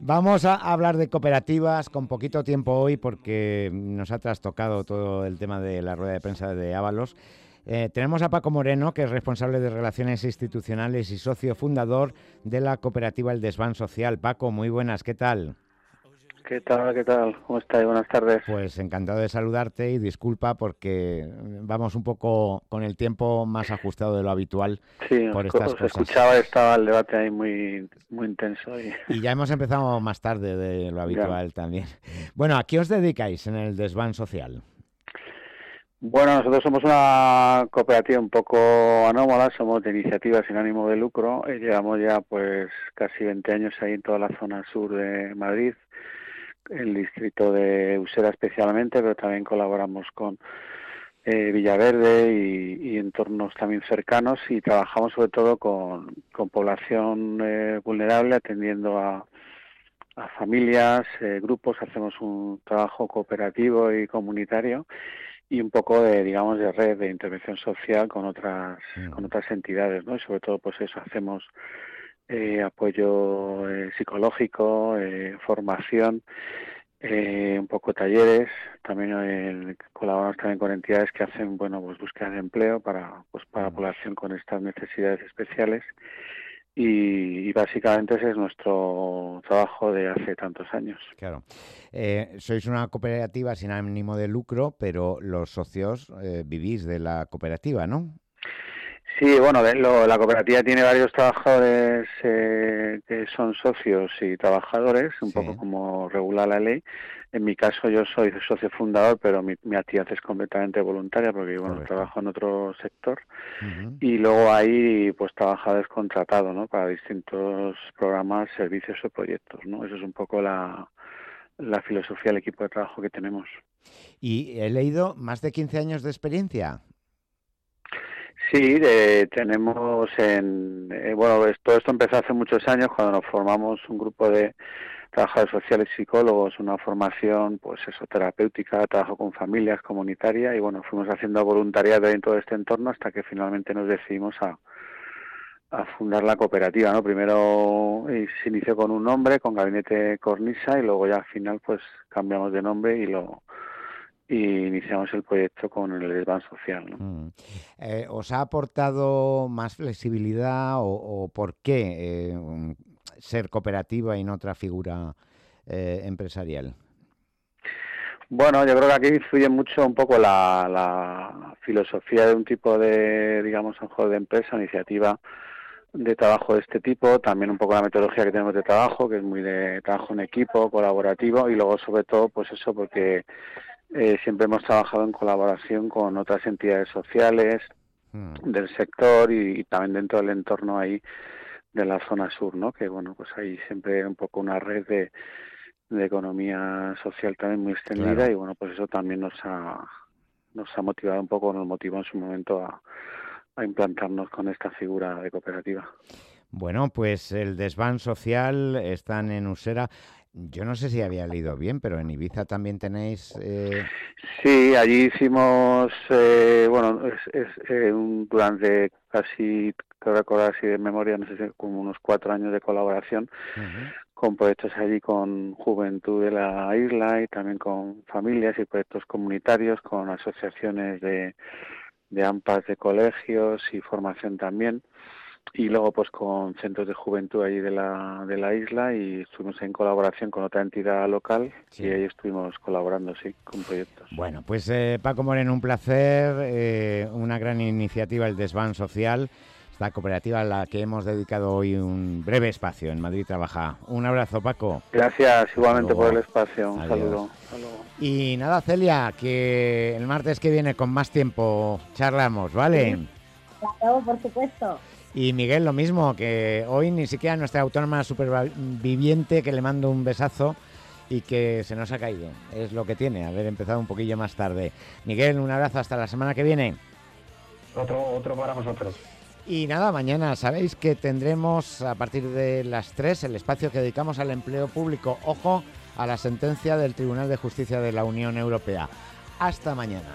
Vamos a hablar de cooperativas con poquito tiempo hoy porque nos ha trastocado todo el tema de la rueda de prensa de Ábalos. Eh, tenemos a Paco Moreno, que es responsable de Relaciones Institucionales y socio fundador de la cooperativa El Desván Social. Paco, muy buenas, ¿qué tal? ¿Qué tal? ¿Qué tal? ¿Cómo estás? Buenas tardes. Pues encantado de saludarte y disculpa porque vamos un poco con el tiempo más ajustado de lo habitual sí, por estas cosas. escuchaba, estaba el debate ahí muy, muy intenso. Y... ya hemos empezado más tarde de lo habitual también. Bueno, ¿a qué os dedicáis en el desván social? Bueno, nosotros somos una cooperativa un poco anómala, somos de iniciativa sin ánimo de lucro y llevamos ya pues casi 20 años ahí en toda la zona sur de Madrid el distrito de Usera especialmente, pero también colaboramos con eh, Villaverde y, entornos también cercanos y trabajamos sobre todo con, población eh, vulnerable, atendiendo a, familias, eh, grupos, hacemos un trabajo cooperativo y comunitario y un poco de digamos de red de intervención social con otras mm. con otras entidades no y sobre todo pues eso hacemos eh, apoyo eh, psicológico, eh, formación, un poco talleres, también colaboramos también con entidades que hacen bueno pues búsqueda de empleo para pues para población con estas necesidades especiales y, básicamente ese es nuestro trabajo de hace tantos años. Claro. sois una cooperativa sin ánimo de lucro, pero los socios vivís de la cooperativa, ¿no? Sí, bueno, la cooperativa tiene varios trabajadores eh, que son socios y trabajadores, un poco como regula la ley. En mi caso yo soy socio fundador, pero mi, actividad es completamente voluntaria porque bueno, trabajo en otro sector. Y luego hay pues trabajadores contratados ¿no? para distintos programas, servicios o proyectos. ¿no? Eso es un poco la, la filosofía del equipo de trabajo que tenemos. Y he leído más de 15 años de experiencia. Sí, tenemos en, eh, bueno, todo esto empezó hace muchos años cuando nos formamos un grupo de trabajadores sociales psicólogos, una formación pues eso terapéutica, trabajo con familias, comunitaria y bueno, fuimos haciendo voluntariado en todo este entorno hasta que finalmente nos decidimos a, a fundar la cooperativa, ¿no? Primero se inició con un nombre, con Gabinete Cornisa y luego ya al final pues cambiamos de nombre y lo y iniciamos el proyecto con el desván social. ¿no? Mm. Eh, ¿Os ha aportado más flexibilidad o, por qué eh, ser cooperativa y no otra figura eh, empresarial? Bueno, yo creo que aquí influye mucho un poco la, la filosofía de un tipo de, digamos, de empresa, iniciativa de trabajo de este tipo, también un poco la metodología que tenemos de trabajo, que es muy de trabajo en equipo, colaborativo, y luego sobre todo, pues eso, porque eh, siempre hemos trabajado en colaboración con otras entidades sociales hmm. del sector y, también dentro del entorno ahí de la zona sur, ¿no? Que bueno, pues ahí siempre un poco una red de, de economía social también muy extendida y bueno, pues eso también nos ha nos ha motivado un poco, nos motivó en su momento a, a implantarnos con esta figura de cooperativa. Bueno, pues el desván social están en Usera. Yo no sé si había leído bien, pero en Ibiza también tenéis... Eh... Sí, allí hicimos, eh, bueno, es, eh, durante casi, creo recordar así de memoria, no sé si como unos cuatro años de colaboración con proyectos allí con juventud de la isla y también con familias y proyectos comunitarios, con asociaciones de, de AMPAs de colegios y formación también y luego pues con centros de juventud allí de la, de la isla y estuvimos en colaboración con otra entidad local y ahí estuvimos colaborando, sí, con proyectos. Bueno, pues eh, Paco Moreno, un placer, eh, una gran iniciativa, el Desván Social, esta cooperativa a la que hemos dedicado hoy un breve espacio en Madrid Trabaja. Un abrazo, Paco. Gracias igualmente por el espacio, un saludo. Y nada, Celia, que el martes que viene con más tiempo charlamos, ¿vale? Claro, por supuesto. Y Miguel, lo mismo, que hoy ni siquiera nuestra autónoma superviviente, que le mando un besazo y que se nos ha caído. Es lo que tiene, haber empezado un poquillo más tarde. Miguel, un abrazo hasta la semana que viene. Otro, otro para vosotros. Y nada, mañana sabéis que tendremos a partir de las 3 el espacio que dedicamos al empleo público. Ojo a la sentencia del Tribunal de Justicia de la Unión Europea. Hasta mañana.